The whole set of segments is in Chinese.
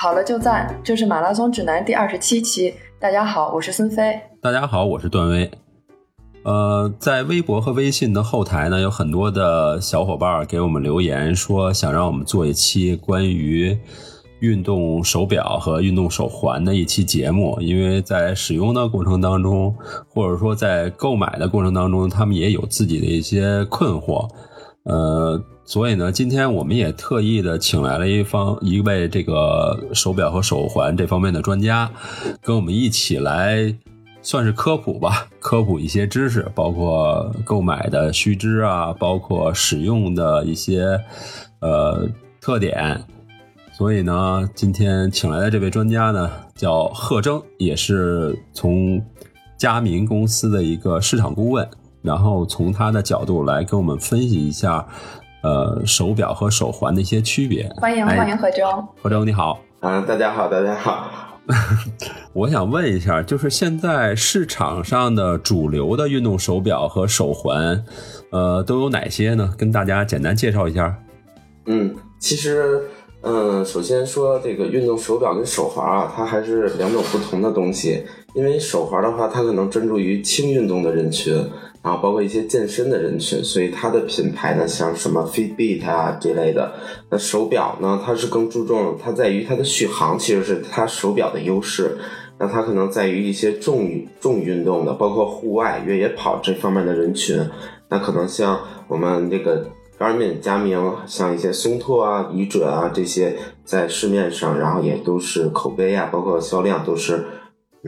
跑了就赞，这是马拉松指南第二十七期。大家好，我是孙飞。大家好，我是段威。呃，在微博和微信的后台呢，有很多的小伙伴给我们留言，说想让我们做一期关于运动手表和运动手环的一期节目，因为在使用的过程当中，或者说在购买的过程当中，他们也有自己的一些困惑。呃，所以呢，今天我们也特意的请来了一方一位这个手表和手环这方面的专家，跟我们一起来算是科普吧，科普一些知识，包括购买的须知啊，包括使用的一些呃特点。所以呢，今天请来的这位专家呢，叫贺征，也是从佳明公司的一个市场顾问。然后从他的角度来跟我们分析一下，呃，手表和手环的一些区别。欢迎欢迎何征，何征你好啊，大家好，大家好。我想问一下，就是现在市场上的主流的运动手表和手环，呃，都有哪些呢？跟大家简单介绍一下。嗯，其实，嗯，首先说这个运动手表跟手环啊，它还是两种不同的东西。因为手环的话，它可能专注于轻运动的人群。然后包括一些健身的人群，所以它的品牌呢，像什么 Fitbit 啊这类的。那手表呢，它是更注重它在于它的续航，其实是它手表的优势。那它可能在于一些重重运动的，包括户外越野跑这方面的人群。那可能像我们这个 Garmin、佳明，像一些松拓啊、仪准啊这些，在市面上，然后也都是口碑啊，包括销量都是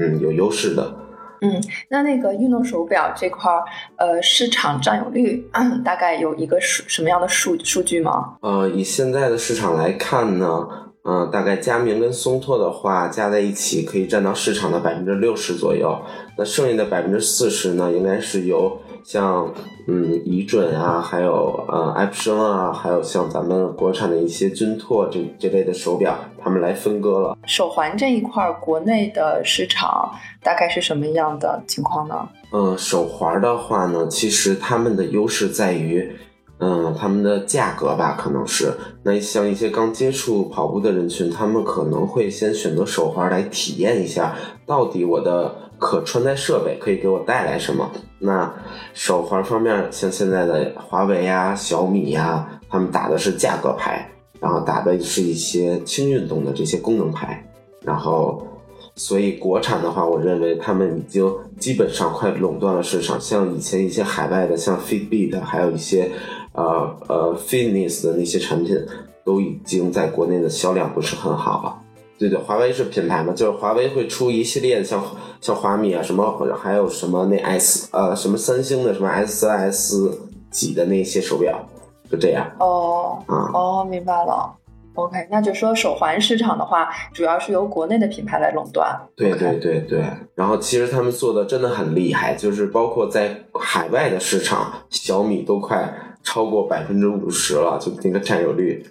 嗯有优势的。嗯，那那个运动手表这块儿，呃，市场占有率大概有一个数什么样的数数据吗？呃，以现在的市场来看呢，嗯，大概佳明跟松拓的话加在一起可以占到市场的百分之六十左右，那剩下的百分之四十呢，应该是由。像嗯仪准啊，还有呃爱普生啊，还有像咱们国产的一些军拓这这类的手表，他们来分割了。手环这一块，国内的市场大概是什么样的情况呢？嗯，手环的话呢，其实他们的优势在于，嗯，他们的价格吧，可能是那像一些刚接触跑步的人群，他们可能会先选择手环来体验一下，到底我的。可穿戴设备可以给我带来什么？那手环方面，像现在的华为呀、小米呀，他们打的是价格牌，然后打的是一些轻运动的这些功能牌，然后，所以国产的话，我认为他们已经基本上快垄断了市场。像以前一些海外的，像 Fitbit，还有一些呃呃 Fitness 的那些产品，都已经在国内的销量不是很好了。对对，华为是品牌嘛，就是华为会出一系列的，像像华米啊，什么还有什么那 S 呃什么三星的什么 S S 几的那些手表，就这样。哦，啊，哦，明白了。OK，那就说手环市场的话，主要是由国内的品牌来垄断。对对对对，然后其实他们做的真的很厉害，就是包括在海外的市场，小米都快超过百分之五十了，就那个占有率。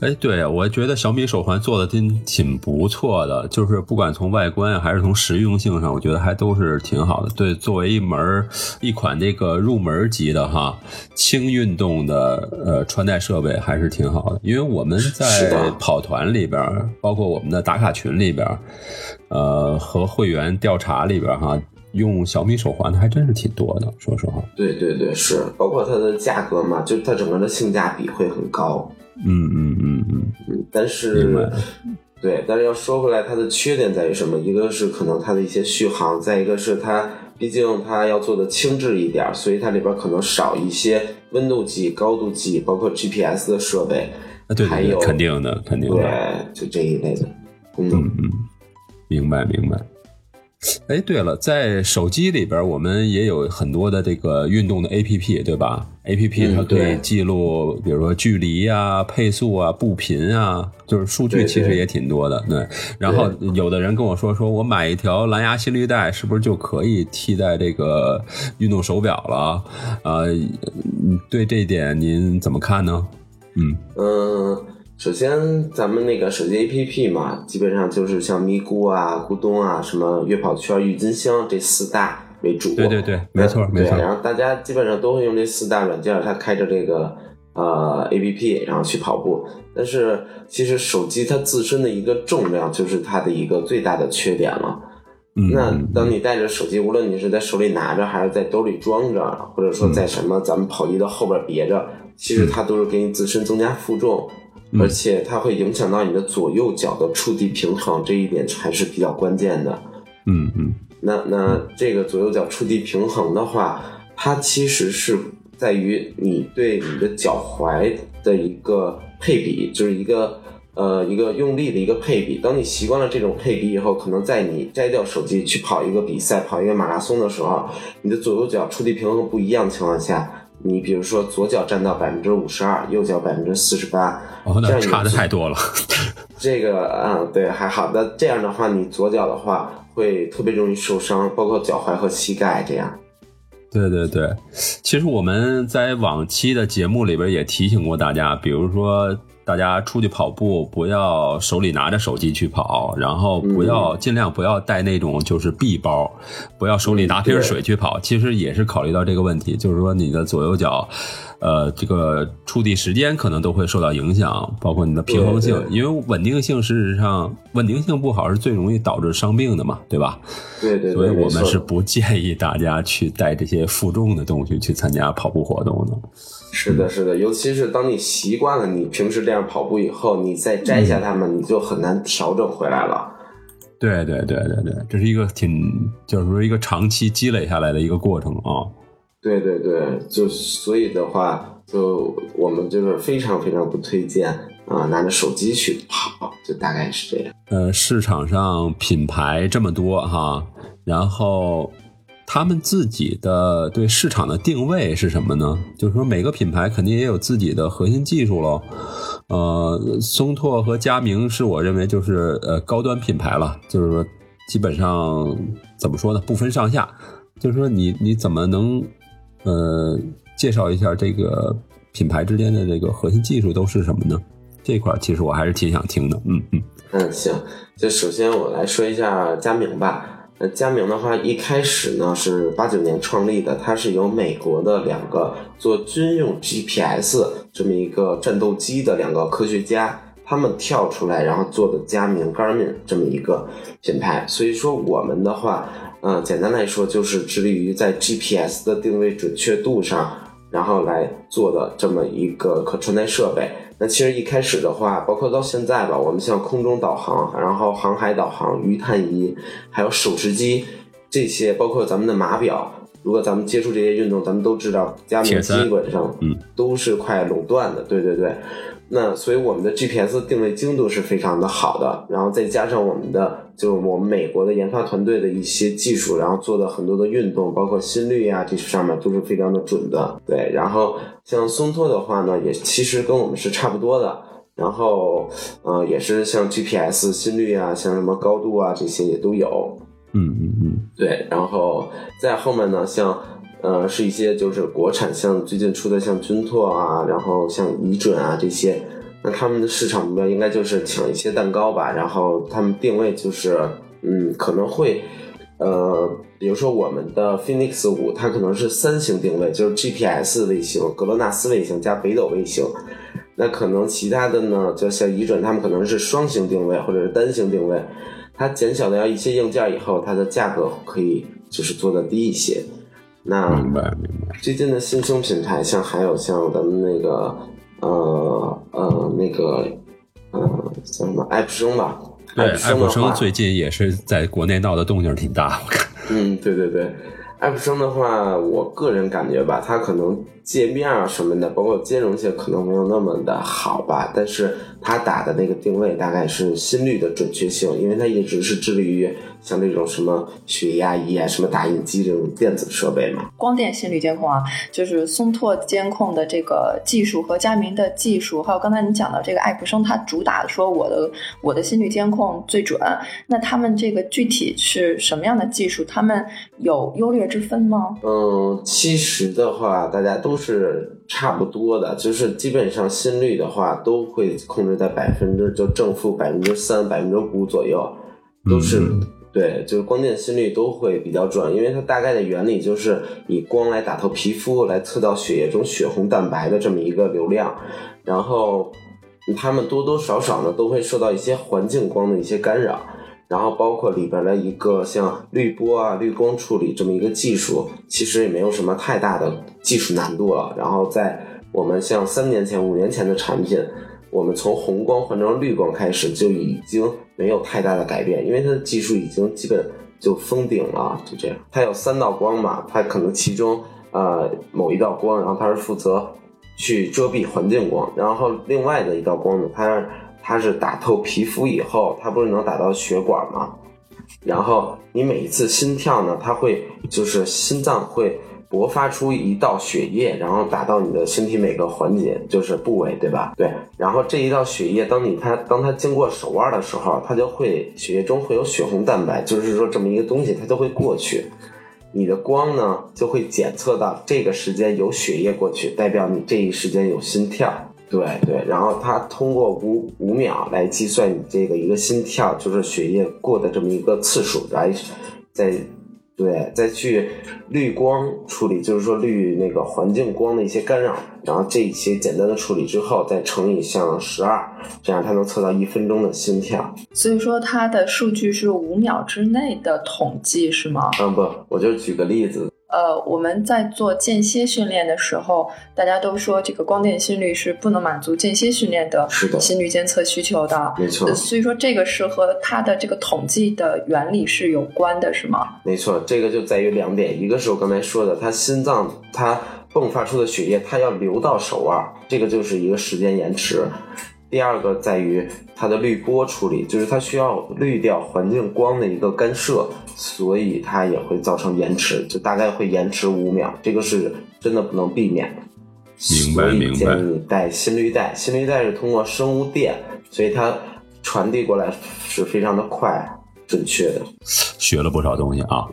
哎，对，我觉得小米手环做的真挺不错的，就是不管从外观还是从实用性上，我觉得还都是挺好的。对，作为一门一款这个入门级的哈轻运动的呃穿戴设备，还是挺好的。因为我们在跑团里边，包括我们的打卡群里边，呃和会员调查里边哈，用小米手环的还真是挺多的。说实话，对对对，是，包括它的价格嘛，就它整个的性价比会很高。嗯嗯嗯嗯嗯，但是，对，但是要说回来，它的缺点在于什么？一个是可能它的一些续航，再一个是它，毕竟它要做的轻质一点，所以它里边可能少一些温度计、高度计，包括 GPS 的设备，对，还有肯定的，肯定的，对，就这一类的功能。嗯嗯，明白明白。哎，对了，在手机里边，我们也有很多的这个运动的 A P P，对吧？A P P 它可以记录，比如说距离啊、配速啊、步频啊，就是数据其实也挺多的。对，然后有的人跟我说，说我买一条蓝牙心率带，是不是就可以替代这个运动手表了？啊，对这一点您怎么看呢？嗯嗯。首先，咱们那个手机 APP 嘛，基本上就是像咪咕啊、咕咚啊、什么悦跑圈、郁金香这四大为主。对对对，没错没错。然后大家基本上都会用这四大软件，它开着这个呃 A P P，然后去跑步。但是其实手机它自身的一个重量就是它的一个最大的缺点了。那当你带着手机，无论你是在手里拿着，还是在兜里装着，或者说在什么咱们跑衣的后边别着，其实它都是给你自身增加负重，而且它会影响到你的左右脚的触地平衡，这一点还是比较关键的。嗯嗯。那那这个左右脚触地平衡的话，它其实是在于你对你的脚踝的一个配比，就是一个。呃，一个用力的一个配比。当你习惯了这种配比以后，可能在你摘掉手机去跑一个比赛、跑一个马拉松的时候，你的左右脚触地平衡不一样的情况下，你比如说左脚占到百分之五十二，右脚百分之四十八，哦，那差的太多了。这个嗯，对，还好。那这样的话，你左脚的话会特别容易受伤，包括脚踝和膝盖这样。对对对，其实我们在往期的节目里边也提醒过大家，比如说。大家出去跑步，不要手里拿着手机去跑，然后不要尽量不要带那种就是臂包，不要手里拿瓶水去跑。其实也是考虑到这个问题，就是说你的左右脚，呃，这个触地时间可能都会受到影响，包括你的平衡性，因为稳定性事实上稳定性不好是最容易导致伤病的嘛，对吧？对对。所以我们是不建议大家去带这些负重的东西去参加跑步活动的。是的，是的，尤其是当你习惯了你平时这样跑步以后，你再摘下它们，你就很难调整回来了。对对对对对，这是一个挺，就是说一个长期积累下来的一个过程啊。对对对，就所以的话，就我们就是非常非常不推荐啊，拿着手机去跑，就大概是这样。呃，市场上品牌这么多哈，然后。他们自己的对市场的定位是什么呢？就是说每个品牌肯定也有自己的核心技术喽。呃，松拓和佳明是我认为就是呃高端品牌了，就是说基本上怎么说呢，不分上下。就是说你你怎么能呃介绍一下这个品牌之间的这个核心技术都是什么呢？这块其实我还是挺想听的。嗯嗯嗯，行，就首先我来说一下佳明吧。那佳明的话，一开始呢是八九年创立的，它是由美国的两个做军用 GPS 这么一个战斗机的两个科学家，他们跳出来然后做的佳明 Garmin 这么一个品牌。所以说我们的话，嗯，简单来说就是致力于在 GPS 的定位准确度上，然后来做的这么一个可穿戴设备。那其实一开始的话，包括到现在吧，我们像空中导航，然后航海导航、鱼探仪，还有手持机这些，包括咱们的码表，如果咱们接触这些运动，咱们都知道，佳明基本上嗯都是快垄断的，对对对。那所以我们的 GPS 定位精度是非常的好的，然后再加上我们的就是我们美国的研发团队的一些技术，然后做的很多的运动，包括心率呀这些上面都是非常的准的。对，然后像松拓的话呢，也其实跟我们是差不多的，然后呃也是像 GPS 心率啊，像什么高度啊这些也都有。嗯嗯嗯，对，然后在后面呢，像。呃，是一些就是国产，像最近出的像军拓啊，然后像仪准啊这些，那他们的市场目标应该就是抢一些蛋糕吧。然后他们定位就是，嗯，可能会，呃，比如说我们的 Phoenix 五，它可能是三星定位，就是 GPS 卫星、格罗纳斯卫星加北斗卫星。那可能其他的呢，就像仪准，他们可能是双星定位或者是单星定位。它减小了一些硬件以后，它的价格可以就是做的低一些。那明白明白。最近的新生品牌，像还有像咱们那个呃呃那个呃叫什么爱普生吧？对，爱普生最近也是在国内闹的动静挺大，我看。嗯，对对对，爱普生的话，我个人感觉吧，它可能界面啊什么的，包括兼容性可能没有那么的好吧，但是它打的那个定位大概是心率的准确性，因为他一直是致力于。像那种什么血压仪啊、什么打印机这种电子设备嘛，光电心率监控啊，就是松拓监控的这个技术和佳明的技术，还有刚才你讲到这个爱普生，它主打的说我的我的心率监控最准。那他们这个具体是什么样的技术？他们有优劣之分吗？嗯，其实的话，大家都是差不多的，就是基本上心率的话都会控制在百分之就正负百分之三、百分之五左右，都是。对，就是光电心率都会比较准，因为它大概的原理就是以光来打透皮肤，来测到血液中血红蛋白的这么一个流量，然后它们多多少少呢都会受到一些环境光的一些干扰，然后包括里边的一个像滤波啊、滤光处理这么一个技术，其实也没有什么太大的技术难度了。然后在我们像三年前、五年前的产品。我们从红光换成绿光开始就已经没有太大的改变，因为它的技术已经基本就封顶了，就这样。它有三道光嘛，它可能其中呃某一道光，然后它是负责去遮蔽环境光，然后另外的一道光呢，它它是打透皮肤以后，它不是能打到血管吗？然后你每一次心跳呢，它会就是心脏会。勃发出一道血液，然后打到你的身体每个环节，就是部位，对吧？对。然后这一道血液，当你它当它经过手腕的时候，它就会血液中会有血红蛋白，就是说这么一个东西，它就会过去。你的光呢，就会检测到这个时间有血液过去，代表你这一时间有心跳。对对。然后它通过五五秒来计算你这个一个心跳，就是血液过的这么一个次数，来在。对，再去滤光处理，就是说滤那个环境光的一些干扰，然后这一些简单的处理之后，再乘以像十二，这样它能测到一分钟的心跳。所以说它的数据是五秒之内的统计，是吗？嗯，不，我就举个例子。呃，我们在做间歇训练的时候，大家都说这个光电心率是不能满足间歇训练的心率监测需求的，没错。所以说这个是和它的这个统计的原理是有关的，是吗？没错，这个就在于两点，一个是我刚才说的，它心脏它迸发出的血液，它要流到手腕，这个就是一个时间延迟。第二个在于它的滤波处理，就是它需要滤掉环境光的一个干涉，所以它也会造成延迟，就大概会延迟五秒，这个是真的不能避免的。明白明白。建议你带心率带，心率带是通过生物电，所以它传递过来是非常的快。准确的，学了不少东西啊！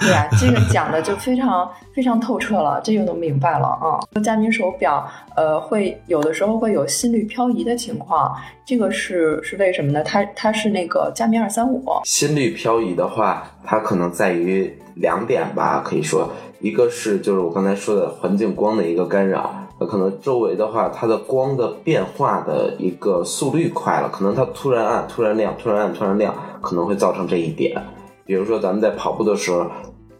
对啊，这个讲的就非常 非常透彻了，这个都明白了啊。佳明手表，呃，会有的时候会有心率漂移的情况，这个是是为什么呢？它它是那个佳明二三五。心率漂移的话，它可能在于两点吧，可以说，一个是就是我刚才说的环境光的一个干扰。那可能周围的话，它的光的变化的一个速率快了，可能它突然暗、突然亮、突然暗、突然亮，可能会造成这一点。比如说咱们在跑步的时候，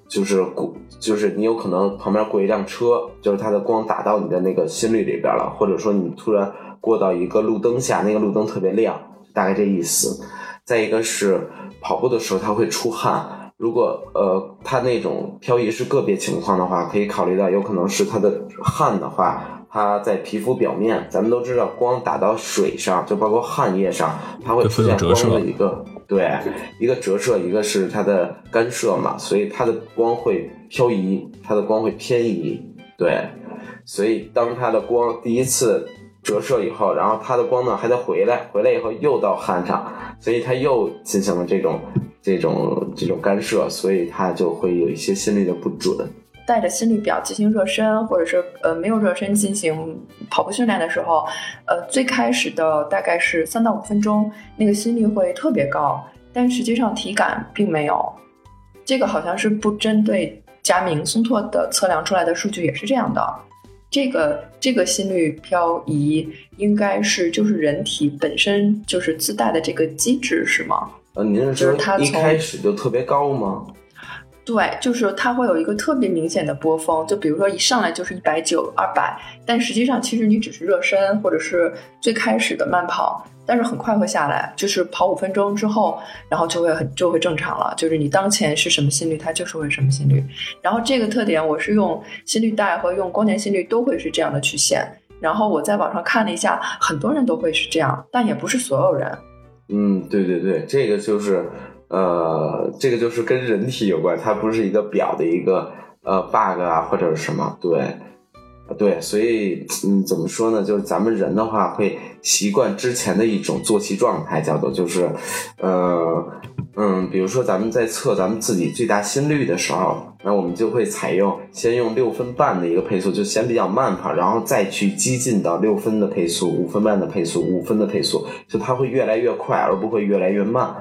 就是过，就是你有可能旁边过一辆车，就是它的光打到你的那个心率里边了，或者说你突然过到一个路灯下，那个路灯特别亮，大概这意思。再一个是跑步的时候，它会出汗。如果呃，它那种漂移是个别情况的话，可以考虑到有可能是它的汗的话，它在皮肤表面，咱们都知道光打到水上，就包括汗液上，它会出现光的一个对一个折射，一个是它的干涉嘛，所以它的光会漂移，它的光会偏移，对，所以当它的光第一次折射以后，然后它的光呢还得回来，回来以后又到汗上，所以它又进行了这种。这种这种干涉，所以它就会有一些心率的不准。带着心率表进行热身，或者是呃没有热身进行跑步训练的时候，呃最开始的大概是三到五分钟，那个心率会特别高，但实际上体感并没有。这个好像是不针对佳明松拓的测量出来的数据也是这样的。这个这个心率漂移应该是就是人体本身就是自带的这个机制是吗？呃，您是说一开始就特别高吗？对，就是它会有一个特别明显的波峰，就比如说一上来就是一百九、二百，但实际上其实你只是热身或者是最开始的慢跑，但是很快会下来，就是跑五分钟之后，然后就会很就会正常了，就是你当前是什么心率，它就是会什么心率。然后这个特点我是用心率带和用光电心率都会是这样的曲线，然后我在网上看了一下，很多人都会是这样，但也不是所有人。嗯，对对对，这个就是，呃，这个就是跟人体有关，它不是一个表的一个呃 bug 啊或者是什么，对，对，所以嗯，怎么说呢？就是咱们人的话会习惯之前的一种作息状态，叫做就是，呃。嗯，比如说咱们在测咱们自己最大心率的时候，那我们就会采用先用六分半的一个配速，就先比较慢跑，然后再去激进到六分的配速、五分半的配速、五分的配速，就它会越来越快，而不会越来越慢。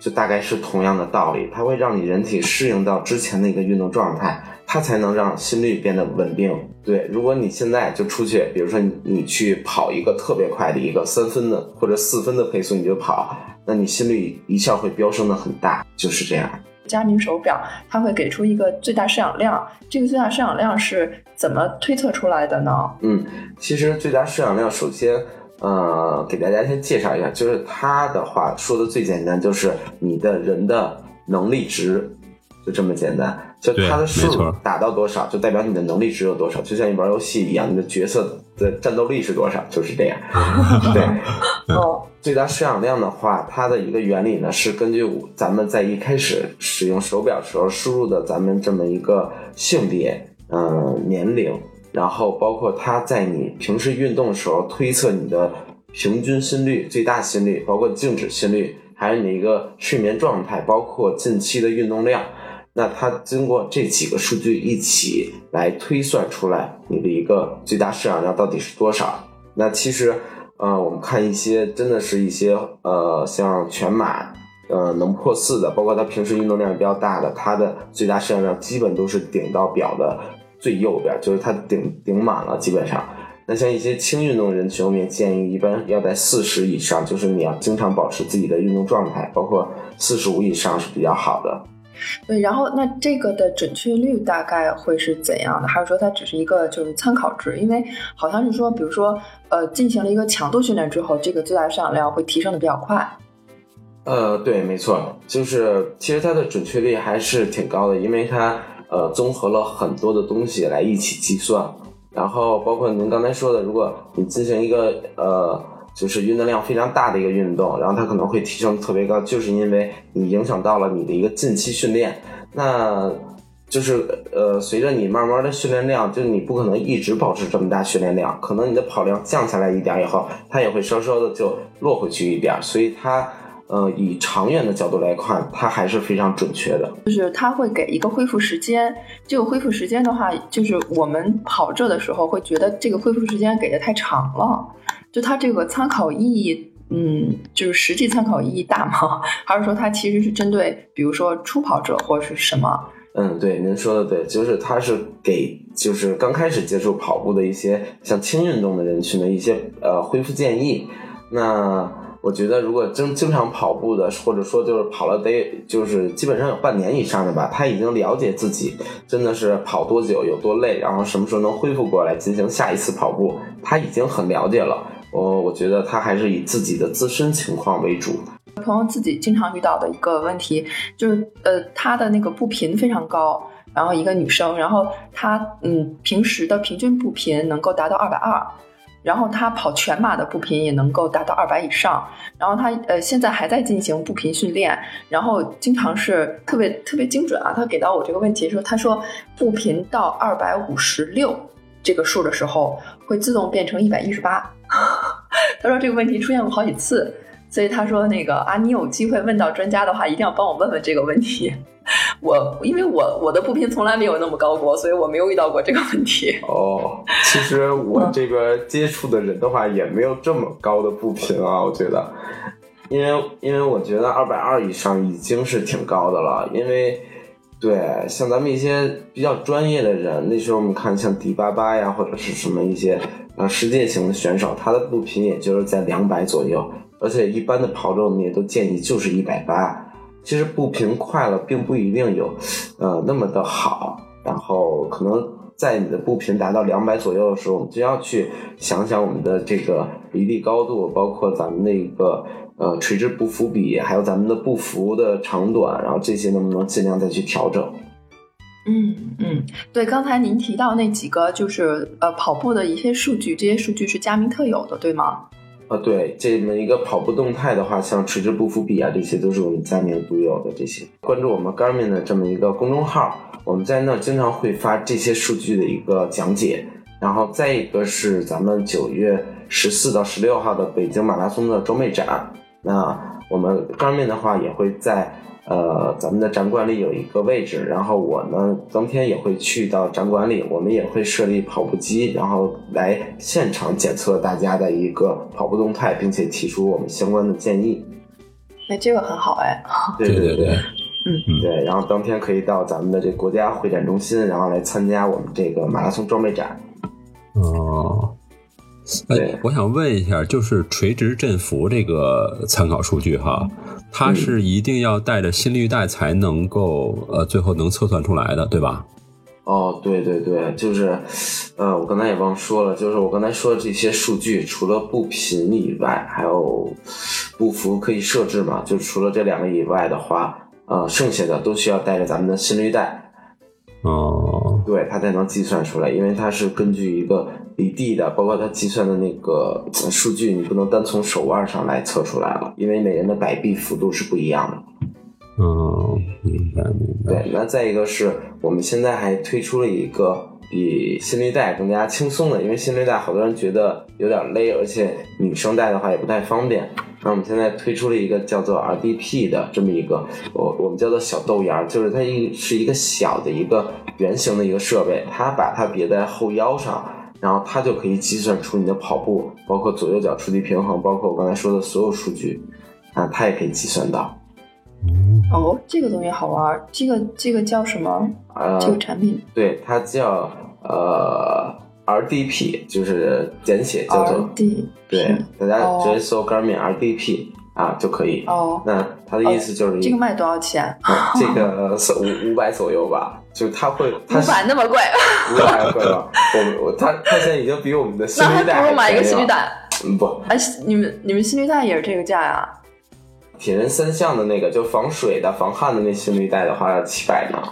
就大概是同样的道理，它会让你人体适应到之前的一个运动状态，它才能让心率变得稳定。对，如果你现在就出去，比如说你你去跑一个特别快的一个三分的或者四分的配速，你就跑，那你心率一下会飙升的很大，就是这样。佳明手表它会给出一个最大摄氧量，这个最大摄氧量是怎么推测出来的呢？嗯，其实最大摄氧量，首先，呃，给大家先介绍一下，就是它的话说的最简单，就是你的人的能力值，就这么简单。就它的数打到多少，就代表你的能力值有多少。就像你玩游戏一样，你的角色的战斗力是多少，就是这样。对，哦。最大摄氧量的话，它的一个原理呢是根据咱们在一开始使用手表时候输入的咱们这么一个性别、嗯年龄，然后包括它在你平时运动时候推测你的平均心率、最大心率，包括静止心率，还有你一个睡眠状态，包括近期的运动量，那它经过这几个数据一起来推算出来你的一个最大摄氧量到底是多少。那其实。呃，我们看一些真的是一些呃，像全马，呃，能破四的，包括他平时运动量比较大的，他的最大摄氧量基本都是顶到表的最右边，就是他顶顶满了基本上。那像一些轻运动人群，我们也建议一般要在四十以上，就是你要经常保持自己的运动状态，包括四十五以上是比较好的。对，然后那这个的准确率大概会是怎样的？还是说它只是一个就是参考值？因为好像是说，比如说，呃，进行了一个强度训练之后，这个最大摄氧量会提升的比较快。呃，对，没错，就是其实它的准确率还是挺高的，因为它呃综合了很多的东西来一起计算，然后包括您刚才说的，如果你进行一个呃。就是运动量非常大的一个运动，然后它可能会提升特别高，就是因为你影响到了你的一个近期训练。那就是呃，随着你慢慢的训练量，就你不可能一直保持这么大训练量，可能你的跑量降下来一点以后，它也会稍稍的就落回去一点。所以它呃，以长远的角度来看，它还是非常准确的。就是它会给一个恢复时间，这个恢复时间的话，就是我们跑这的时候会觉得这个恢复时间给的太长了。就它这个参考意义，嗯，就是实际参考意义大吗？还是说它其实是针对，比如说初跑者或者是什么？嗯，对，您说的对，就是它是给就是刚开始接触跑步的一些像轻运动的人群的一些呃恢复建议。那我觉得如果经经常跑步的，或者说就是跑了得就是基本上有半年以上的吧，他已经了解自己真的是跑多久有多累，然后什么时候能恢复过来进行下一次跑步，他已经很了解了。我我觉得他还是以自己的自身情况为主。朋友自己经常遇到的一个问题就是，呃，他的那个步频非常高，然后一个女生，然后她嗯平时的平均步频能够达到二百二，然后她跑全马的步频也能够达到二百以上，然后她呃现在还在进行步频训练，然后经常是特别特别精准啊。他给到我这个问题说，他说步频到二百五十六这个数的时候，会自动变成一百一十八。他说这个问题出现过好几次，所以他说那个啊，你有机会问到专家的话，一定要帮我问问这个问题。我因为我我的步频从来没有那么高过，所以我没有遇到过这个问题。哦，其实我这边接触的人的话，也没有这么高的步频啊。我觉得，因为因为我觉得二百二以上已经是挺高的了。因为对像咱们一些比较专业的人，那时候我们看像迪巴巴呀，或者是什么一些。啊，世界型的选手，他的步频也就是在两百左右，而且一般的跑者我们也都建议就是一百八。其实步频快了，并不一定有，呃，那么的好。然后可能在你的步频达到两百左右的时候，我们就要去想想我们的这个离地高度，包括咱们的一个呃垂直步幅比，还有咱们的步幅的长短，然后这些能不能尽量再去调整。嗯嗯，对，刚才您提到那几个就是呃跑步的一些数据，这些数据是佳明特有的，对吗？啊，对，这么一个跑步动态的话，像垂直步幅比啊，这些都是我们佳明独有的。这些关注我们 Garmin 的这么一个公众号，我们在那经常会发这些数据的一个讲解。然后再一个是咱们九月十四到十六号的北京马拉松的装备展，那我们 Garmin 的话也会在。呃，咱们的展馆里有一个位置，然后我呢当天也会去到展馆里，我们也会设立跑步机，然后来现场检测大家的一个跑步动态，并且提出我们相关的建议。哎这个很好哎。对对对，嗯对，然后当天可以到咱们的这国家会展中心，然后来参加我们这个马拉松装备展。哦，哎，我想问一下，就是垂直振幅这个参考数据哈，它是一定要带着心率带才能够呃最后能测算出来的，对吧？哦，对对对，就是，呃，我刚才也忘说了，就是我刚才说的这些数据，除了步频以外，还有步幅可以设置嘛，就除了这两个以外的话，呃，剩下的都需要带着咱们的心率带，哦，对，它才能计算出来，因为它是根据一个离地的，包括它计算的那个呃数据，你不能单从手腕上来测出来了，因为每人的摆臂幅度是不一样的。嗯，明白明白。对，那再一个是我们现在还推出了一个比心率带更加轻松的，因为心率带好多人觉得有点勒，而且女生戴的话也不太方便。那我们现在推出了一个叫做 RDP 的这么一个，我我们叫做小豆芽儿，就是它一是一个小的一个圆形的一个设备，它把它别在后腰上，然后它就可以计算出你的跑步，包括左右脚触地平衡，包括我刚才说的所有数据，啊，它也可以计算到。哦，这个东西好玩儿，这个这个叫什么？呃，这个产品对，它叫呃 RDP，就是简写叫做 RD 对，大家哦直接搜 Garmin RDP 啊就可以。哦，那它的意思就是这个卖多少钱？啊这个是五五百左右吧，就是它会它五百那么贵，五百贵吧？我们我它它现在已经比我们的心率带不如买一个。心率带。嗯，不，哎，你们你们心率带也是这个价呀？铁人三项的那个就防水的、防汗的那心率带的话要七百呢。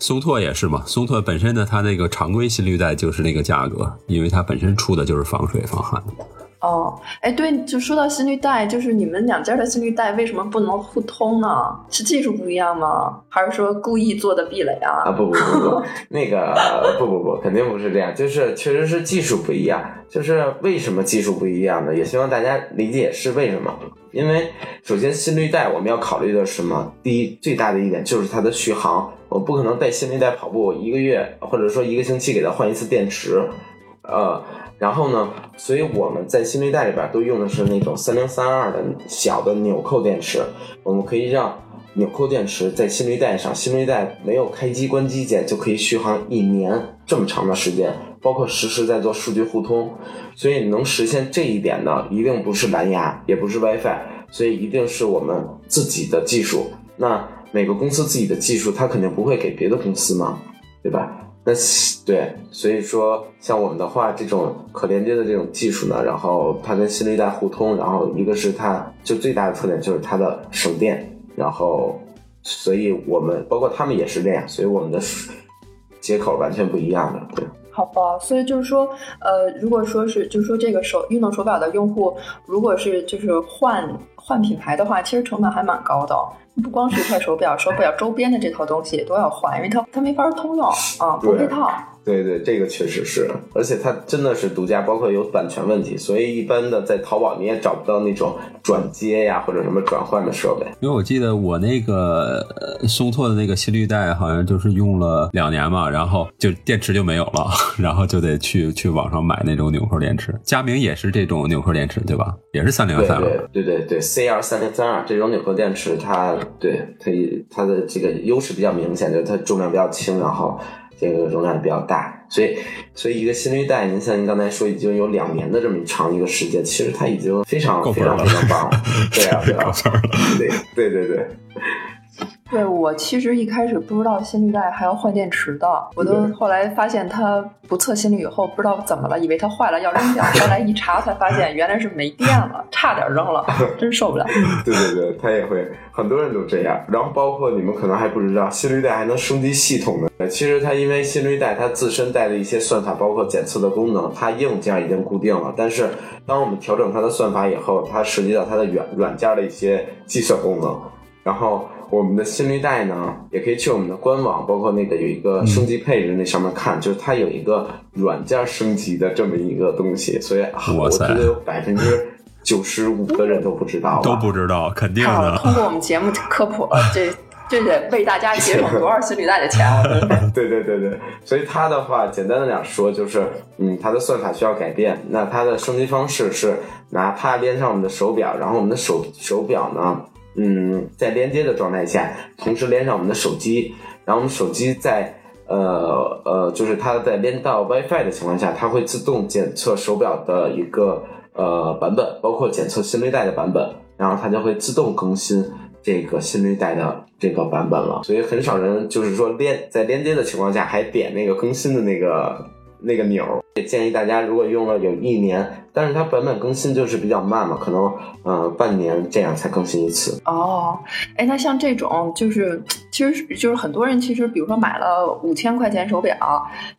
松拓也是嘛，松拓本身呢，它那个常规心率带就是那个价格，因为它本身出的就是防水防汗的。哦，哎，对，就说到心率带，就是你们两家的心率带为什么不能互通呢？是技术不一样吗？还是说故意做的壁垒啊啊？不不不不，那个不不不，肯定不是这样，就是确实是技术不一样。就是为什么技术不一样呢？也希望大家理解是为什么。因为首先心率带我们要考虑的是什么？第一，最大的一点就是它的续航，我不可能带心率带跑步，我一个月或者说一个星期给它换一次电池，呃，然后呢，所以我们在心率带里边都用的是那种三零三二的小的纽扣电池，我们可以让纽扣电池在心率带上，心率带没有开机关机键就可以续航一年这么长的时间，包括实时在做数据互通，所以能实现这一点的，一定不是蓝牙，也不是 WiFi，所以一定是我们自己的技术。那每个公司自己的技术，它肯定不会给别的公司嘛，对吧？那对，所以说像我们的话，这种可连接的这种技术呢，然后它跟新一代互通，然后一个是它就最大的特点就是它的省电，然后所以我们包括他们也是这样，所以我们的接口完全不一样的，对。好吧，所以就是说，呃，如果说是，就是说这个手运动手表的用户，如果是就是换换品牌的话，其实成本还蛮高的。不光是一块手表，手表周边的这套东西都要换，因为它它没法通用啊，不配套。对对，这个确实是，而且它真的是独家，包括有版权问题，所以一般的在淘宝你也找不到那种转接呀或者什么转换的设备。因为我记得我那个呃松拓的那个心率带好像就是用了两年嘛，然后就电池就没有了，然后就得去去网上买那种纽扣电池。佳明也是这种纽扣电池对吧？也是三零对三对对对对，C R 三零三二这种纽扣电池它，对它它的这个优势比较明显，就是它重量比较轻，然后这个容量也比较大，所以所以一个心率带，您像您刚才说已经有两年的这么长一个时间，其实它已经非常非常非常棒了，对啊 对啊。对对对对。对我其实一开始不知道心率带还要换电池的，我都后来发现它不测心率以后，不知道怎么了，以为它坏了要扔掉，后来一查才发现原来是没电了，差点扔了，真受不了。对对对，它也会，很多人都这样。然后包括你们可能还不知道，心率带还能升级系统呢。其实它因为心率带它自身带的一些算法，包括检测的功能，它硬件已经固定了。但是当我们调整它的算法以后，它涉及到它的软软件的一些计算功能。然后我们的心率带呢，也可以去我们的官网，包括那个有一个升级配置那上面看，就是它有一个软件升级的这么一个东西，所以啊我觉得有百分之九十五的人都不知道吧，都不知道，肯定的。通过我们节目科普，这 这得为大家节省多少心率带的钱？对对对对，所以它的话，简单的点说，就是嗯，它的算法需要改变。那它的升级方式是拿它连上我们的手表，然后我们的手手表呢，嗯，在连接的状态下，同时连上我们的手机，然后我们手机在呃呃，就是它在连到 WiFi 的情况下，它会自动检测手表的一个呃版本，包括检测心率带的版本，然后它就会自动更新这个心率带的这个版本了。所以很少人就是说连在连接的情况下还点那个更新的那个那个钮。也建议大家如果用了有一年，但是它版本更新就是比较慢嘛，可能呃半年这样才更新一次。哦，哎，那像这种就是，其实就是很多人其实，比如说买了五千块钱手表，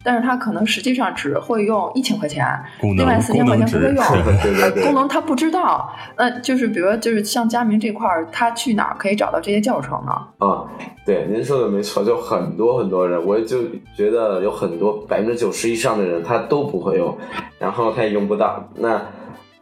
但是他可能实际上只会用一千块钱，另外四千块钱不会用，对对对 功能他不知道。那就是比如说，就是像佳明这块儿，他去哪儿可以找到这些教程呢？啊，对，您说的没错，就很多很多人，我就觉得有很多百分之九十以上的人他都不会用，然后他也用不到。那，那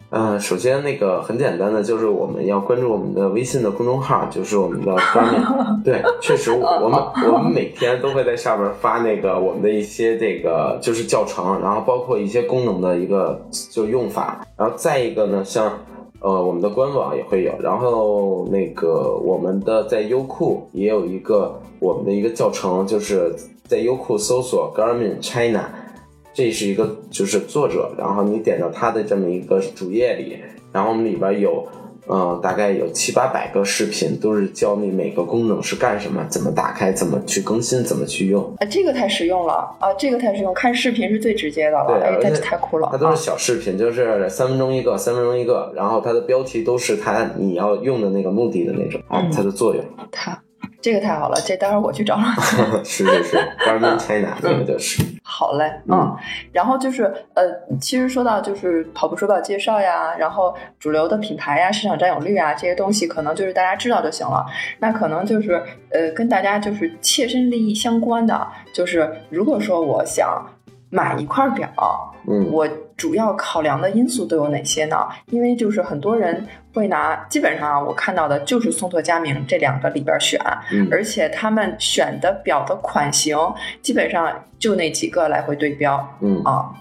呃，首先那个很简单的，就是我们要关注我们的微信的公众号，就是我们的 Garmin。对，确实我们我们每天都会在上面发那个我们的一些这个就是教程，然后包括一些功能的一个就用法，然后再一个呢，像。呃，我们的官网也会有，然后那个我们的在优酷也有一个我们的一个教程，就是在优酷搜索 Garmin China，这是一个就是作者，然后你点到他的这么一个主页里，然后我们里边有。呃，大概有七八百个视频，都是教你每个功能是干什么，怎么打开，怎么去更新，怎么去用。啊，这个太实用了啊，这个太实用，看视频是最直接的了，对，哎，太酷了。它都啊是小视频，就是三分钟一个，三分钟一个，然后它的标题都是它你要用的那个目的的那种啊，嗯它的作用。太这个太好了，这待会儿我去找找。是是是，Garmin China 那个就是。好嘞，嗯嗯，然后就是呃，其实说到就是跑步手表介绍呀，然后主流的品牌呀、市场占有率啊这些东西，可能就是大家知道就行了。那可能就是呃，跟大家就是切身利益相关的，就是如果说我想买一块表，嗯我主要考量的因素都有哪些呢？因为就是很多人会拿，基本上啊，我看到的就是松拓、佳明这两个里边选，嗯而且他们选的表的款型基本上就那几个来回对标嗯啊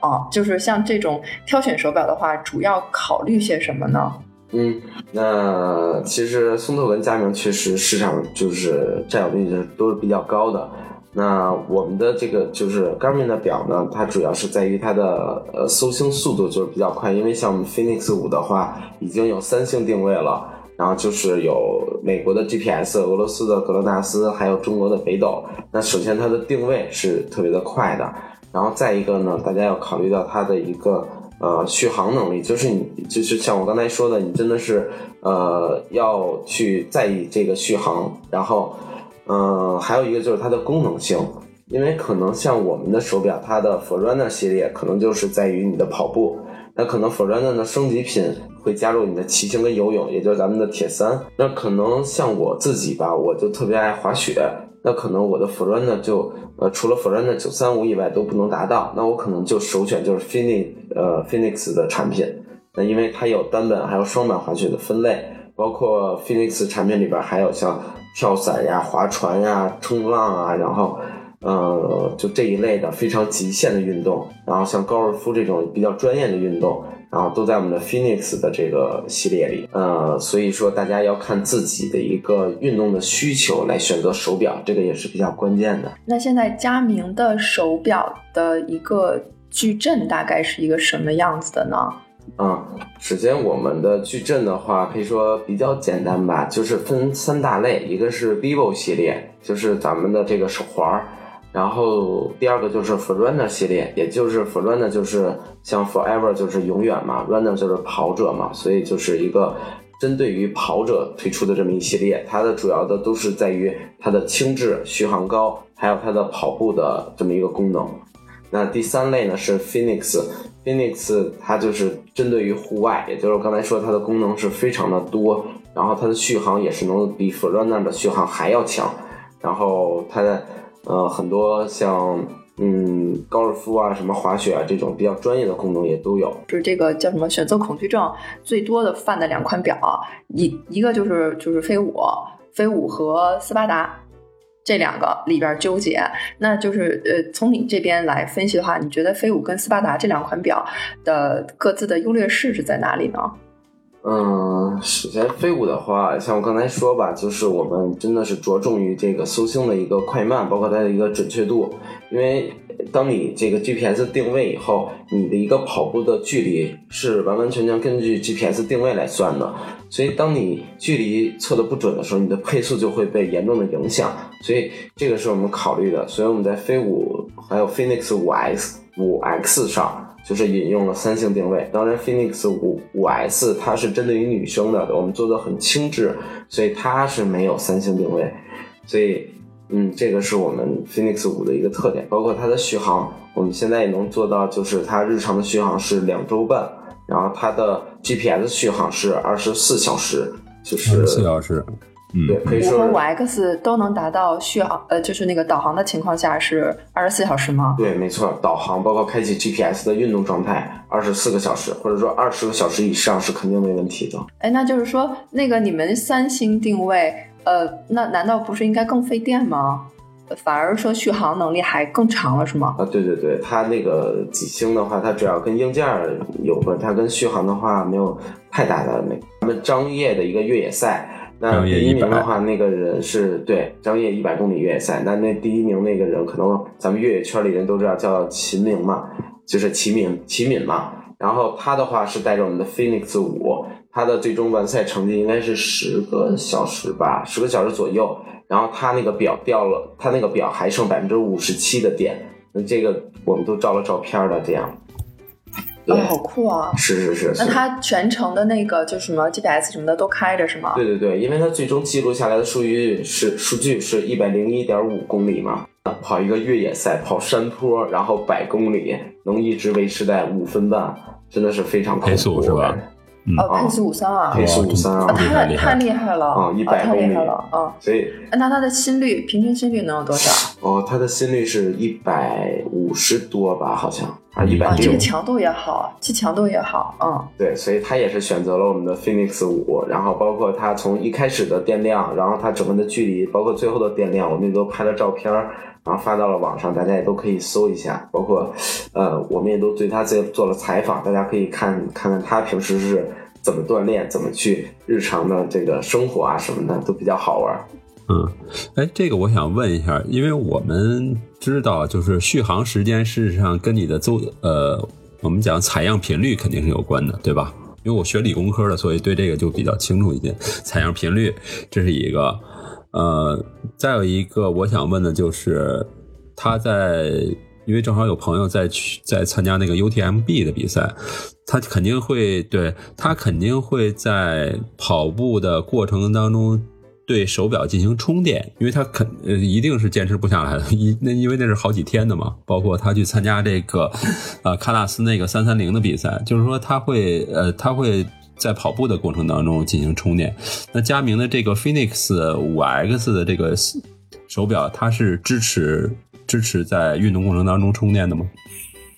啊，就是像这种挑选手表的话，主要考虑些什么呢？嗯，那其实松特跟佳明确实市场就是占有率是都是比较高的。那我们的这个就是 Garmin 的表呢，它主要是在于它的呃搜星速度就是比较快，因为像我们 Phoenix 五的话已经有三星定位了，然后就是有美国的 GPS、俄罗斯的格罗纳斯，还有中国的北斗。那首先它的定位是特别的快的，然后再一个呢，大家要考虑到它的一个呃续航能力，就是你就是像我刚才说的，你真的是呃要去在意这个续航，然后嗯、还有一个就是它的功能性。因为可能像我们的手表，它的 Forerunner 系列可能就是在于你的跑步，那可能 Forerunner 的升级品会加入你的骑行跟游泳，也就是咱们的铁三。那可能像我自己吧，我就特别爱滑雪，那可能我的 Forerunner 就呃除了 Forerunner 九三五以外都不能达到，那我可能就首选就是 Phoenix 呃 Phoenix 的产品。那因为它有单板还有双板滑雪的分类，包括 Phoenix 产品里边还有像跳伞呀、划船呀、冲浪啊，然后呃就这一类的非常极限的运动，然后像高尔夫这种比较专业的运动，然后都在我们的 Phoenix 的这个系列里。呃，所以说大家要看自己的一个运动的需求来选择手表，这个也是比较关键的。那现在佳明的手表的一个矩阵大概是一个什么样子的呢？嗯，首先我们的矩阵的话，可以说比较简单吧，就是分三大类，一个是 vivo 系列，就是咱们的这个手环儿，然后第二个就是 Forerunner 系列，也就是 Forerunner 就是像 Forever 就是永远嘛，Runner 就是跑者嘛，所以就是一个针对于跑者推出的这么一系列，它的主要的都是在于它的轻质、续航高，还有它的跑步的这么一个功能。那第三类呢是 Phoenix。Phoenix 它就是针对于户外，也就是我刚才说它的功能是非常的多，然后它的续航也是能比 Forerunner 的续航还要强，然后它的呃很多像嗯高尔夫啊、什么滑雪啊这种比较专业的功能也都有。就是这个叫什么选择恐惧症最多的犯的两款表，一一个就是就是飞舞，飞舞和斯巴达这两个里边纠结。那就是呃，从你这边来分析的话，你觉得飞舞跟斯巴达这两款表的各自的优劣势是在哪里呢？嗯，首先飞舞的话，像我刚才说吧，就是我们真的是着重于这个搜星的一个快慢，包括它的一个准确度。因为当你这个 GPS 定位以后，你的一个跑步的距离是完完全全根据 GPS 定位来算的。所以当你距离测的不准的时候，你的配速就会被严重的影响。所以这个是我们考虑的。所以我们在飞五还有 Phoenix 五 X 五 X 上。就是引用了三星定位，当然 Phoenix 五五 S 它是针对于女生的，我们做的很轻质，所以它是没有三星定位，所以嗯，这个是我们 Phoenix 五的一个特点，包括它的续航，我们现在也能做到，就是它日常的续航是两周半，然后它的 GPS 续航是二十四小时，就是四小时。对，可以说五和五 X 都能达到续航，呃，就是那个导航的情况下是二十四小时吗？对，没错，导航包括开启 GPS 的运动状态，二十四个小时，或者说二十个小时以上是肯定没问题的。哎，那就是说，那个你们三星定位，呃，那难道不是应该更费电吗？反而说续航能力还更长了，是吗？啊，对对对，它那个几星的话，它主要跟硬件有关，它跟续航的话没有太大的那。咱们张掖的一个越野赛。那第一名的话，那个人是对张掖一百公里越野赛。那那第一名那个人，可能咱们越野圈里人都知道，叫秦明嘛，就是齐敏齐敏嘛。然后他的话是带着我们的 Phoenix 五，他的最终完赛成绩应该是十个小时吧，十个小时左右。然后他那个表掉了，他那个表还剩百分之五十七的电。那这个我们都照了照片的，这样。哦，好酷啊！是是是，那他全程的那个就什么 GPS 什么的都开着是吗？对对对，因为他最终记录下来的数据是数据是一百零一点五公里嘛，跑一个越野赛，跑山坡，然后百公里能一直维持在五分半，真的是非常配速是吧？哦，配速五三啊，配速五三啊，太太厉害了啊，一百公里。了啊！所以，那他的心率平均心率能有多少？哦，他的心率是一百五十多吧，好像啊，一百六。这个强度也好，这强度也好，嗯，对，所以它也是选择了我们的 Phoenix 五，然后包括它从一开始的电量，然后它整个的距离，包括最后的电量，我们也都拍了照片。然后发到了网上，大家也都可以搜一下，包括，呃，我们也都对他做做了采访，大家可以看看看他平时是怎么锻炼，怎么去日常的这个生活啊什么的，都比较好玩。嗯，哎，这个我想问一下，因为我们知道，就是续航时间事实上跟你的走，呃，我们讲采样频率肯定是有关的，对吧？因为我学理工科的，所以对这个就比较清楚一点。采样频率这是一个。呃，再有一个我想问的就是，他在因为正好有朋友在去在参加那个 UTMB 的比赛，他肯定会对他肯定会在跑步的过程当中对手表进行充电，因为他肯呃一定是坚持不下来的，一那因为那是好几天的嘛，包括他去参加这个呃喀纳斯那个三三零的比赛，就是说他会呃他会。在跑步的过程当中进行充电，那佳明的这个 Phoenix 五 X 的这个手表，它是支持支持在运动过程当中充电的吗？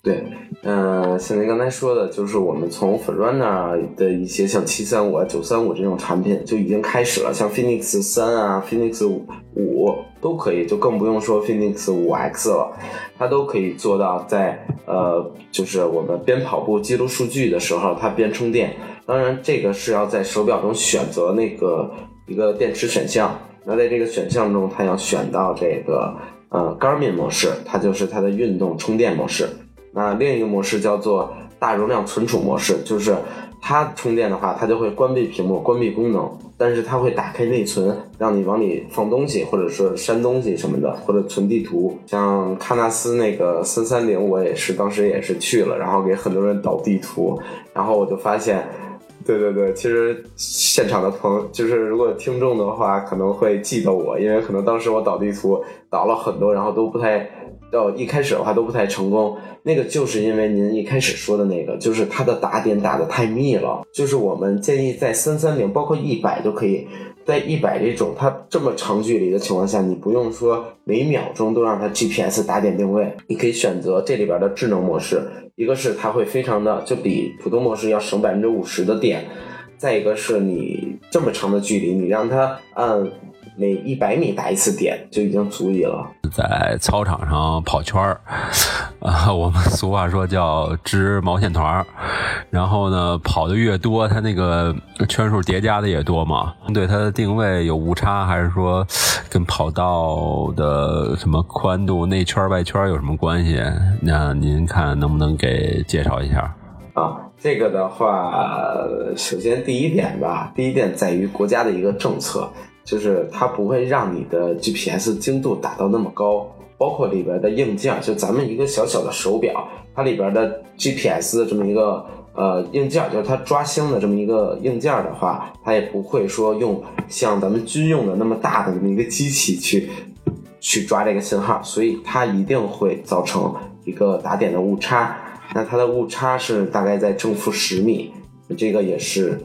对，嗯，像您刚才说的，就是我们从 Frunner 的一些像七三五、九三五这种产品就已经开始了，像 Phoenix 三啊、Phoenix 五都可以，就更不用说 Phoenix 五 X 了，它都可以做到在呃，就是我们边跑步记录数据的时候，它边充电。当然，这个是要在手表中选择那个一个电池选项。那在这个选项中，它要选到这个呃 Garmin 模式，它就是它的运动充电模式。那另一个模式叫做大容量存储模式，就是它充电的话，它就会关闭屏幕、关闭功能，但是它会打开内存，让你往里放东西，或者说删东西什么的，或者存地图。像喀纳斯那个三三零，我也是当时也是去了，然后给很多人导地图，然后我就发现。对对对，其实现场的朋友就是如果听众的话，可能会记得我，因为可能当时我导地图导了很多，然后都不太到一开始的话都不太成功。那个就是因为您一开始说的那个，就是它的打点打的太密了。就是我们建议在三三零，包括一百都可以，在一百这种它这么长距离的情况下，你不用说每秒钟都让它 GPS 打点定位，你可以选择这里边的智能模式。一个是它会非常的就比普通模式要省百分之五十的电，再一个是你这么长的距离，你让它按每一百米打一次点就已经足以了。在操场上跑圈儿，啊，我们俗话说叫织毛线团儿。然后呢，跑的越多，它那个圈数叠加的也多嘛。对它的定位有误差，还是说跟跑道的什么宽度、内圈外圈有什么关系？那您看能不能给介绍一下？啊，这个的话，首先第一点吧，第一点在于国家的一个政策。就是它不会让你的 GPS 精度达到那么高，包括里边的硬件，就咱们一个小小的手表，它里边的 GPS 的这么一个呃硬件，就是它抓星的这么一个硬件的话，它也不会说用像咱们军用的那么大的那么一个机器去去抓这个信号，所以它一定会造成一个打点的误差。那它的误差是大概在正负十米，这个也是，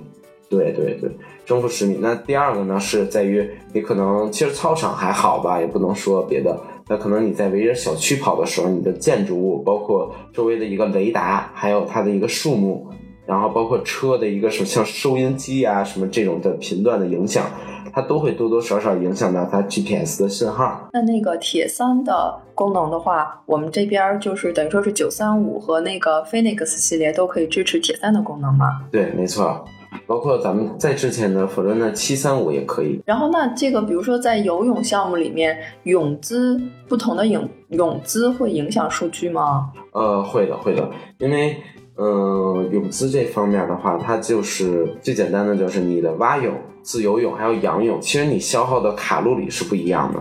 对对对。正负十米。那第二个呢，是在于你可能其实操场还好吧，也不能说别的。那可能你在围着小区跑的时候，你的建筑物，包括周围的一个雷达，还有它的一个树木，然后包括车的一个什么像收音机啊什么这种的频段的影响，它都会多多少少影响到它 GPS 的信号。那那个铁三的功能的话，我们这边就是等于说是九三五和那个 Phoenix 系列都可以支持铁三的功能吗？对，没错。包括咱们在之前的否则呢七三五也可以。然后那这个比如说在游泳项目里面，泳姿不同的泳泳姿会影响数据吗？呃，会的，会的。因为嗯，泳姿这方面的话，它就是最简单的就是你的蛙泳、自由泳还有仰泳，其实你消耗的卡路里是不一样的。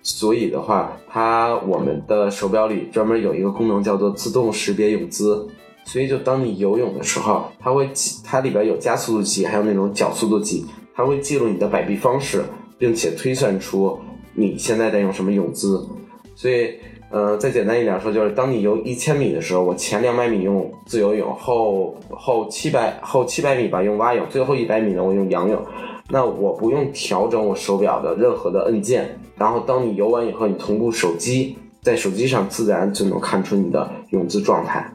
所以的话，它我们的手表里专门有一个功能叫做自动识别泳姿。所以，就当你游泳的时候，它会记，它里边有加速度计，还有那种角速度计，它会记录你的摆臂方式，并且推算出你现在在用什么泳姿。所以，呃，再简单一点说，就是当你游一千米的时候，我前两百米用自由泳，后后七百后七百米吧用蛙泳，最后一百米呢我用仰泳。那我不用调整我手表的任何的按键，然后当你游完以后，你同步手机，在手机上自然就能看出你的泳姿状态。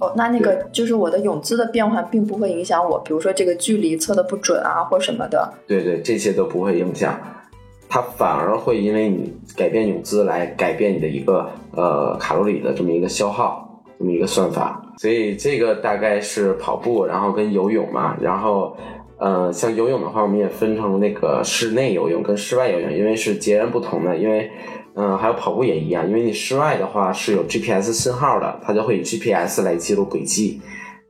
哦，那那个就是我的泳姿的变化，并不会影响我，比如说这个距离测的不准啊，或什么的。对对，这些都不会影响，它反而会因为你改变泳姿来改变你的一个呃卡路里的这么一个消耗，这么一个算法。所以这个大概是跑步，然后跟游泳嘛，然后呃像游泳的话，我们也分成那个室内游泳跟室外游泳，因为是截然不同的，因为。嗯，还有跑步也一样，因为你室外的话是有 GPS 信号的，它就会以 GPS 来记录轨迹。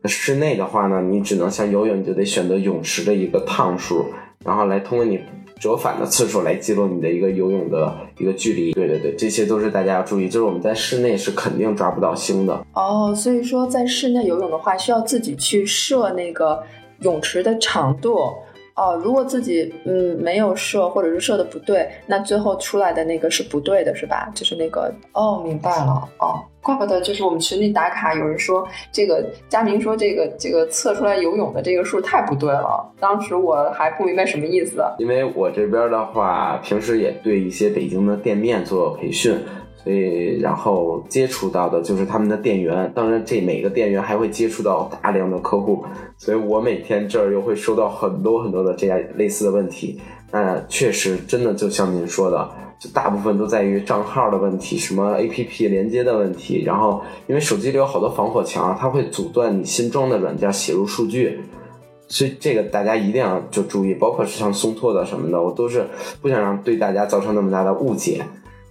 室内的话呢，你只能像游泳，你就得选择泳池的一个趟数，然后来通过你折返的次数来记录你的一个游泳的一个距离。对对对，这些都是大家要注意，就是我们在室内是肯定抓不到星的。哦，所以说在室内游泳的话，需要自己去设那个泳池的长度。哦，如果自己嗯没有设，或者是设的不对，那最后出来的那个是不对的，是吧？就是那个哦，明白了哦，怪不得就是我们群里打卡有人说这个佳明说这个这个测出来游泳的这个数太不对了，当时我还不明白什么意思。因为我这边的话，平时也对一些北京的店面做培训。所以，然后接触到的就是他们的店员，当然这每个店员还会接触到大量的客户，所以我每天这儿又会收到很多很多的这样类似的问题。那确实，真的就像您说的，就大部分都在于账号的问题，什么 APP 连接的问题。然后，因为手机里有好多防火墙，它会阻断你新装的软件写入数据，所以这个大家一定要就注意，包括是像松拓的什么的，我都是不想让对大家造成那么大的误解。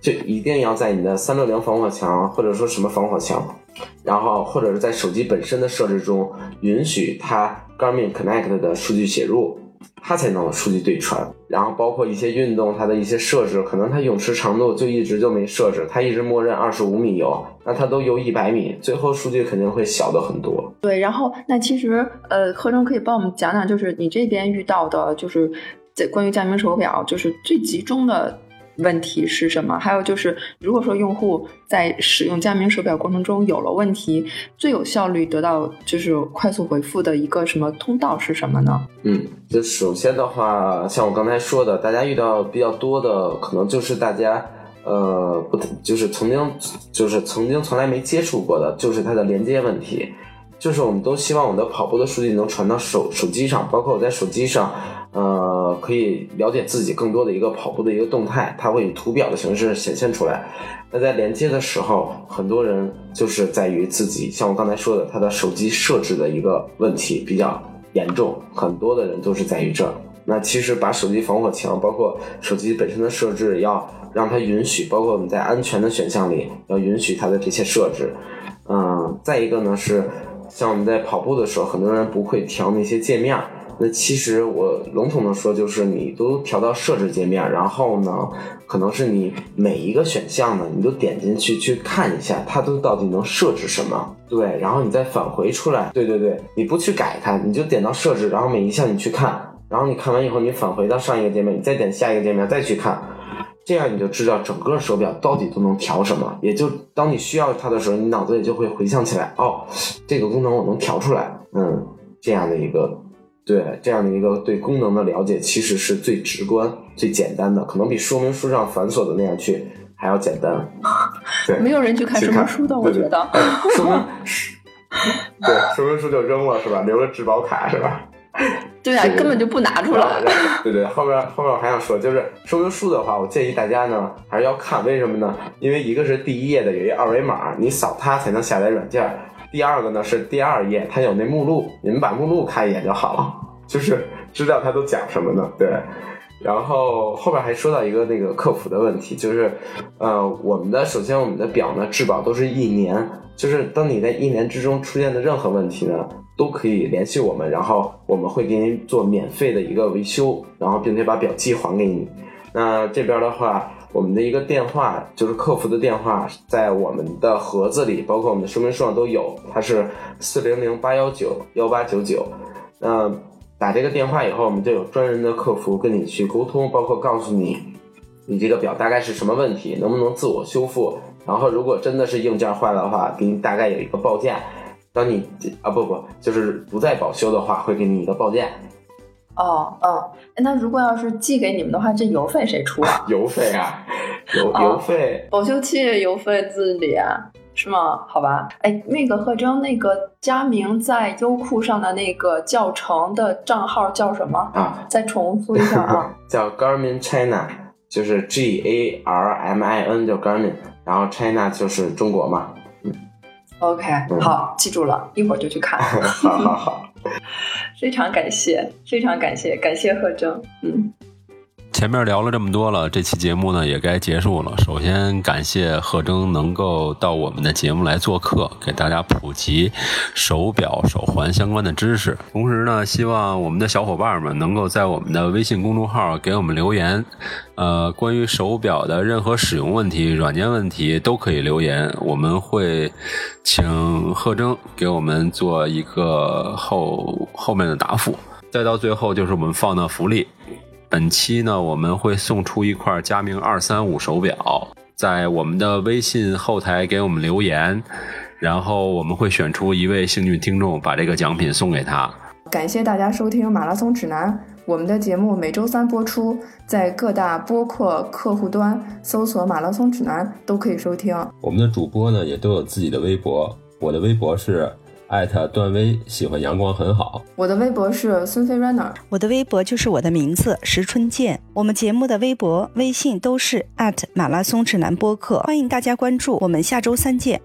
就一定要在你的三六零防火墙或者说什么防火墙，然后或者是在手机本身的设置中允许它 Garmin Connect 的数据写入，它才能数据对传。然后包括一些运动它的一些设置，可能它泳池长度就一直就没设置，它一直默认二十五米游，那它都游一百米，最后数据肯定会小的很多。对，然后那其实呃，何成可以帮我们讲讲，就是你这边遇到的，就是在关于佳明手表，就是最集中的。问题是什么？还有就是，如果说用户在使用佳明手表过程中有了问题，最有效率得到就是快速回复的一个什么通道是什么呢？嗯，就首先的话，像我刚才说的，大家遇到比较多的，可能就是大家呃不，就是曾经就是曾经从来没接触过的，就是它的连接问题。就是我们都希望我们的跑步的数据能传到手手机上，包括我在手机上，呃，可以了解自己更多的一个跑步的一个动态，它会以图表的形式显现出来。那在连接的时候，很多人就是在于自己，像我刚才说的，他的手机设置的一个问题比较严重，很多的人都是在于这儿。那其实把手机防火墙，包括手机本身的设置，要让它允许，包括我们在安全的选项里要允许它的这些设置。嗯，再一个呢是，像我们在跑步的时候，很多人不会调那些界面。那其实我笼统的说，就是你都调到设置界面，然后呢，可能是你每一个选项呢，你都点进去去看一下，它都到底能设置什么。对，然后你再返回出来。对对对，你不去改它，你就点到设置，然后每一项你去看，然后你看完以后，你返回到上一个界面，你再点下一个界面再去看。这样你就知道整个手表到底都能调什么，也就当你需要它的时候，你脑子里就会回想起来，哦，这个功能我能调出来，嗯，这样的一个，对，这样的一个对功能的了解，其实是最直观、最简单的，可能比说明书上繁琐的那样去还要简单。对，没有人去看说明书的，我觉得。说明书，对，说明书就扔了是吧？留了质保卡是吧？对啊，根本就不拿出来。对对，后面后面我还想说，就是说明书的话，我建议大家呢还是要看，为什么呢？因为一个是第一页的有一二维码，你扫它才能下载软件；第二个呢是第二页，它有那目录，你们把目录看一眼就好了，就是知道它都讲什么呢？对。然后后边还说到一个那个客服的问题，就是呃，我们的首先我们的表呢质保都是一年，就是当你在一年之中出现的任何问题呢。都可以联系我们，然后我们会给您做免费的一个维修，然后并且把表寄还给你。那这边的话，我们的一个电话就是客服的电话，在我们的盒子里，包括我们的说明书上都有，它是四零零八幺九幺八九九。那打这个电话以后，我们就有专人的客服跟你去沟通，包括告诉你你这个表大概是什么问题，能不能自我修复。然后如果真的是硬件坏了的话，给你大概有一个报价。当你啊不不，就是不再保修的话，会给你一个报价。哦哦，那如果要是寄给你们的话，这邮费谁出啊？邮费啊，邮邮费，保修期邮费自理啊，是吗？好吧，哎，那个贺征，那个佳明在优酷上的那个教程的账号叫什么啊？再重复一下啊，叫 Garmin China，就是 G A R M I N，叫 Garmin，然后 China 就是中国嘛。OK，好，记住了，一会儿就去看。好 好好，非常感谢，非常感谢，感谢贺征。嗯，前面聊了这么多了，这期节目呢也该结束了。首先感谢贺征能够到我们的节目来做客，给大家普及手表、手环相关的知识。同时呢，希望我们的小伙伴们能够在我们的微信公众号给我们留言。呃，关于手表的任何使用问题、软件问题都可以留言，我们会请贺征给我们做一个后后面的答复。再到最后就是我们放的福利，本期呢我们会送出一块佳明二三五手表，在我们的微信后台给我们留言，然后我们会选出一位幸运听众，把这个奖品送给他。感谢大家收听《马拉松指南》。我们的节目每周三播出，在各大播客客户端搜索“马拉松指南”都可以收听。我们的主播呢也都有自己的微博，我的微博是艾特段威，喜欢阳光很好。我的微博是孙飞 runner，我的微博就是我的名字石春健。我们节目的微博、微信都是艾特马拉松指南播客，欢迎大家关注。我们下周三见。